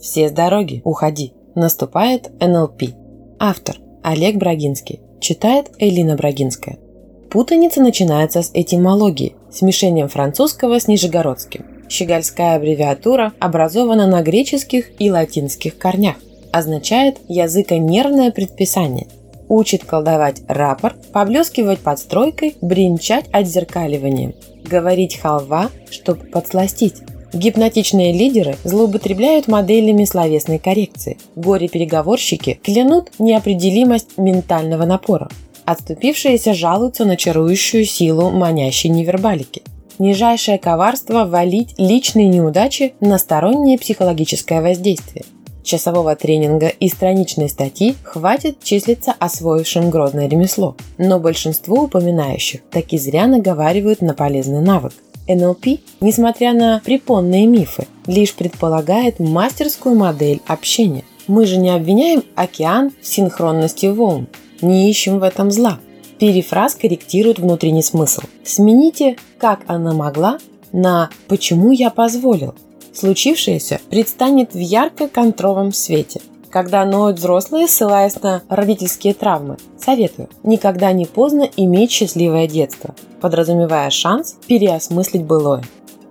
Все с дороги, уходи. Наступает НЛП. Автор Олег Брагинский. Читает Элина Брагинская. Путаница начинается с этимологии, смешением французского с нижегородским. Щегольская аббревиатура образована на греческих и латинских корнях. Означает языконервное предписание. Учит колдовать рапорт, поблескивать подстройкой, бренчать отзеркаливанием, говорить халва, чтобы подсластить, Гипнотичные лидеры злоупотребляют моделями словесной коррекции. Горе-переговорщики клянут неопределимость ментального напора. Отступившиеся жалуются на чарующую силу манящей невербалики. Нижайшее коварство – валить личные неудачи на стороннее психологическое воздействие. Часового тренинга и страничной статьи хватит числиться освоившим грозное ремесло, но большинство упоминающих таки зря наговаривают на полезный навык – НЛП, несмотря на препонные мифы, лишь предполагает мастерскую модель общения. Мы же не обвиняем океан в синхронности волн, не ищем в этом зла. Перефраз корректирует внутренний смысл. Смените «как она могла» на «почему я позволил». Случившееся предстанет в ярко-контровом свете. Когда ноют взрослые, ссылаясь на родительские травмы, советую никогда не поздно иметь счастливое детство, подразумевая шанс переосмыслить былое.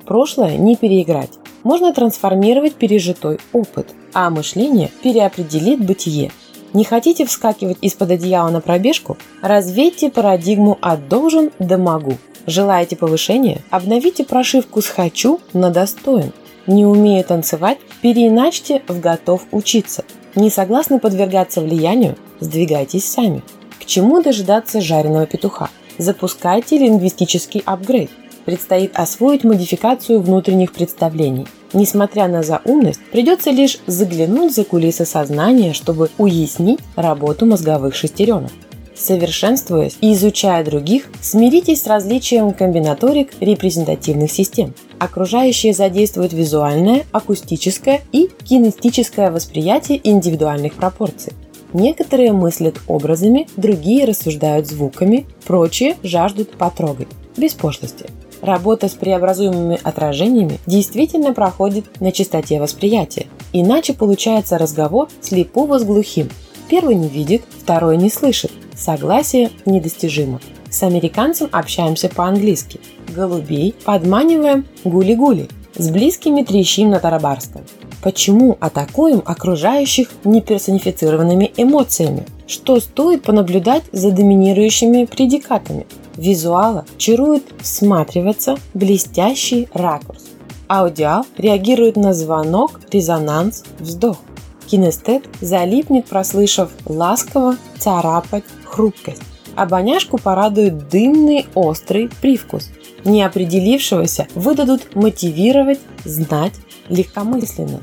Прошлое не переиграть. Можно трансформировать пережитой опыт, а мышление переопределит бытие. Не хотите вскакивать из-под одеяла на пробежку? Развейте парадигму от «должен» до «могу». Желаете повышения? Обновите прошивку с «хочу» на «достоин». Не умею танцевать? Переиначьте в «готов учиться». Не согласны подвергаться влиянию? Сдвигайтесь сами. К чему дожидаться жареного петуха? Запускайте лингвистический апгрейд. Предстоит освоить модификацию внутренних представлений. Несмотря на заумность, придется лишь заглянуть за кулисы сознания, чтобы уяснить работу мозговых шестеренок. Совершенствуясь и изучая других, смиритесь с различием комбинаторик репрезентативных систем. Окружающие задействуют визуальное, акустическое и кинестическое восприятие индивидуальных пропорций. Некоторые мыслят образами, другие рассуждают звуками, прочие жаждут потрогать. Без пошлости. Работа с преобразуемыми отражениями действительно проходит на частоте восприятия. Иначе получается разговор слепого с глухим. Первый не видит, второй не слышит, Согласие недостижимо. С американцем общаемся по-английски. Голубей подманиваем гули-гули. С близкими трещим на тарабарском. Почему атакуем окружающих неперсонифицированными эмоциями? Что стоит понаблюдать за доминирующими предикатами? Визуала чарует всматриваться блестящий ракурс. Аудиал реагирует на звонок, резонанс, вздох. Кинестет залипнет, прослышав ласково царапать хрупкость. Обоняшку порадует дымный острый привкус. Неопределившегося выдадут мотивировать, знать легкомысленно.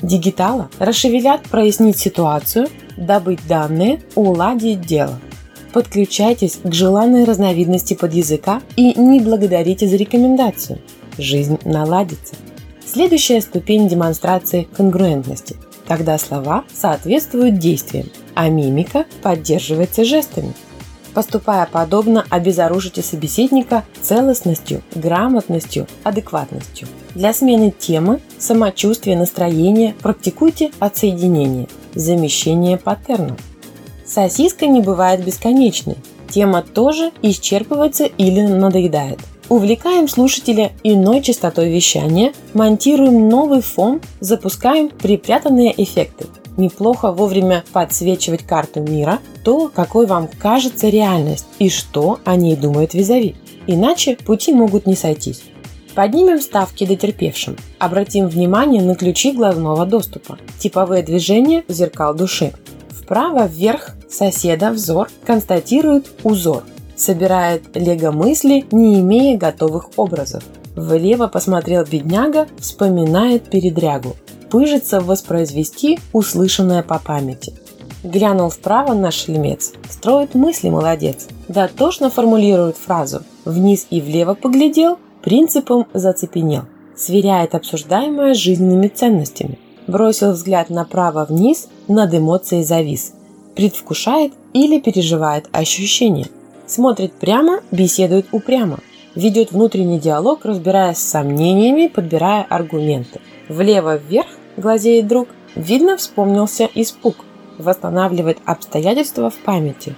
Дигитала расшевелят прояснить ситуацию, добыть данные, уладить дело. Подключайтесь к желанной разновидности под языка и не благодарите за рекомендацию. Жизнь наладится. Следующая ступень демонстрации конгруентности – когда слова соответствуют действиям, а мимика поддерживается жестами. Поступая подобно, обезоружите собеседника целостностью, грамотностью, адекватностью. Для смены темы, самочувствия, настроения практикуйте отсоединение, замещение паттернов. Сосиска не бывает бесконечной. Тема тоже исчерпывается или надоедает. Увлекаем слушателя иной частотой вещания, монтируем новый фон, запускаем припрятанные эффекты. Неплохо вовремя подсвечивать карту мира, то, какой вам кажется реальность и что о ней думает визави. Иначе пути могут не сойтись. Поднимем ставки дотерпевшим. Обратим внимание на ключи главного доступа. Типовые движения зеркал души. Вправо вверх соседа взор констатирует узор – собирает лего-мысли, не имея готовых образов. Влево посмотрел бедняга, вспоминает передрягу. Пыжится воспроизвести услышанное по памяти. Глянул вправо наш шлемец. Строит мысли молодец. Дотошно формулирует фразу. Вниз и влево поглядел, принципом зацепенел. Сверяет обсуждаемое с жизненными ценностями. Бросил взгляд направо-вниз, над эмоцией завис. Предвкушает или переживает ощущение – Смотрит прямо, беседует упрямо. Ведет внутренний диалог, разбираясь с сомнениями, подбирая аргументы. Влево вверх глазеет друг, Видно, вспомнился испуг. Восстанавливает обстоятельства в памяти.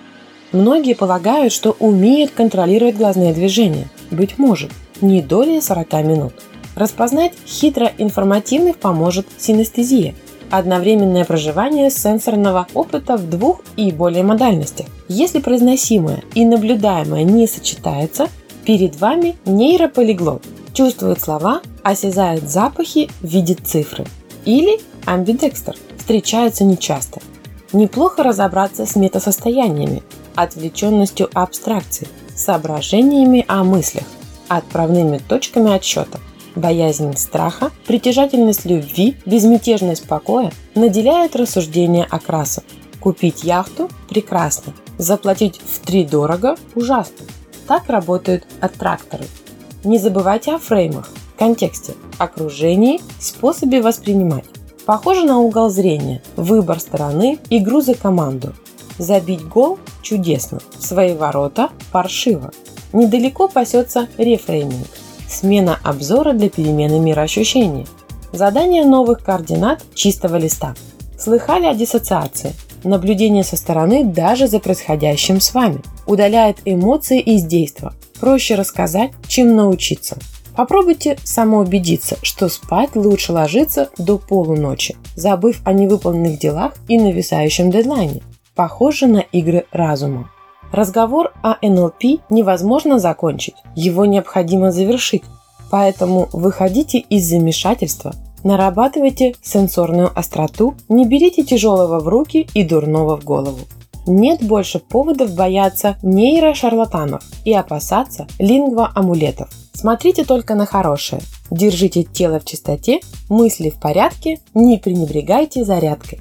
Многие полагают, что умеют контролировать глазные движения. Быть может, не долей 40 минут. Распознать хитро информативных поможет синестезия – одновременное проживание сенсорного опыта в двух и более модальностях. Если произносимое и наблюдаемое не сочетается, перед вами нейрополиглот. Чувствует слова, осязает запахи, видит цифры. Или амбидекстер. Встречается нечасто. Неплохо разобраться с метасостояниями, отвлеченностью абстракции, соображениями о мыслях, отправными точками отсчета – боязнь страха, притяжательность любви, безмятежность покоя наделяют рассуждения окрасом. Купить яхту – прекрасно, заплатить в три дорого – ужасно. Так работают аттракторы. Не забывайте о фреймах, контексте, окружении, способе воспринимать. Похоже на угол зрения, выбор стороны, игру за команду. Забить гол – чудесно, в свои ворота – паршиво. Недалеко пасется рефрейминг смена обзора для перемены мироощущений, задание новых координат чистого листа. Слыхали о диссоциации? Наблюдение со стороны даже за происходящим с вами. Удаляет эмоции из действа. Проще рассказать, чем научиться. Попробуйте самоубедиться, что спать лучше ложиться до полуночи, забыв о невыполненных делах и нависающем дедлайне. Похоже на игры разума. Разговор о НЛП невозможно закончить, его необходимо завершить. Поэтому выходите из замешательства, нарабатывайте сенсорную остроту, не берите тяжелого в руки и дурного в голову. Нет больше поводов бояться нейрошарлатанов и опасаться лингва-амулетов. Смотрите только на хорошее. Держите тело в чистоте, мысли в порядке, не пренебрегайте зарядкой.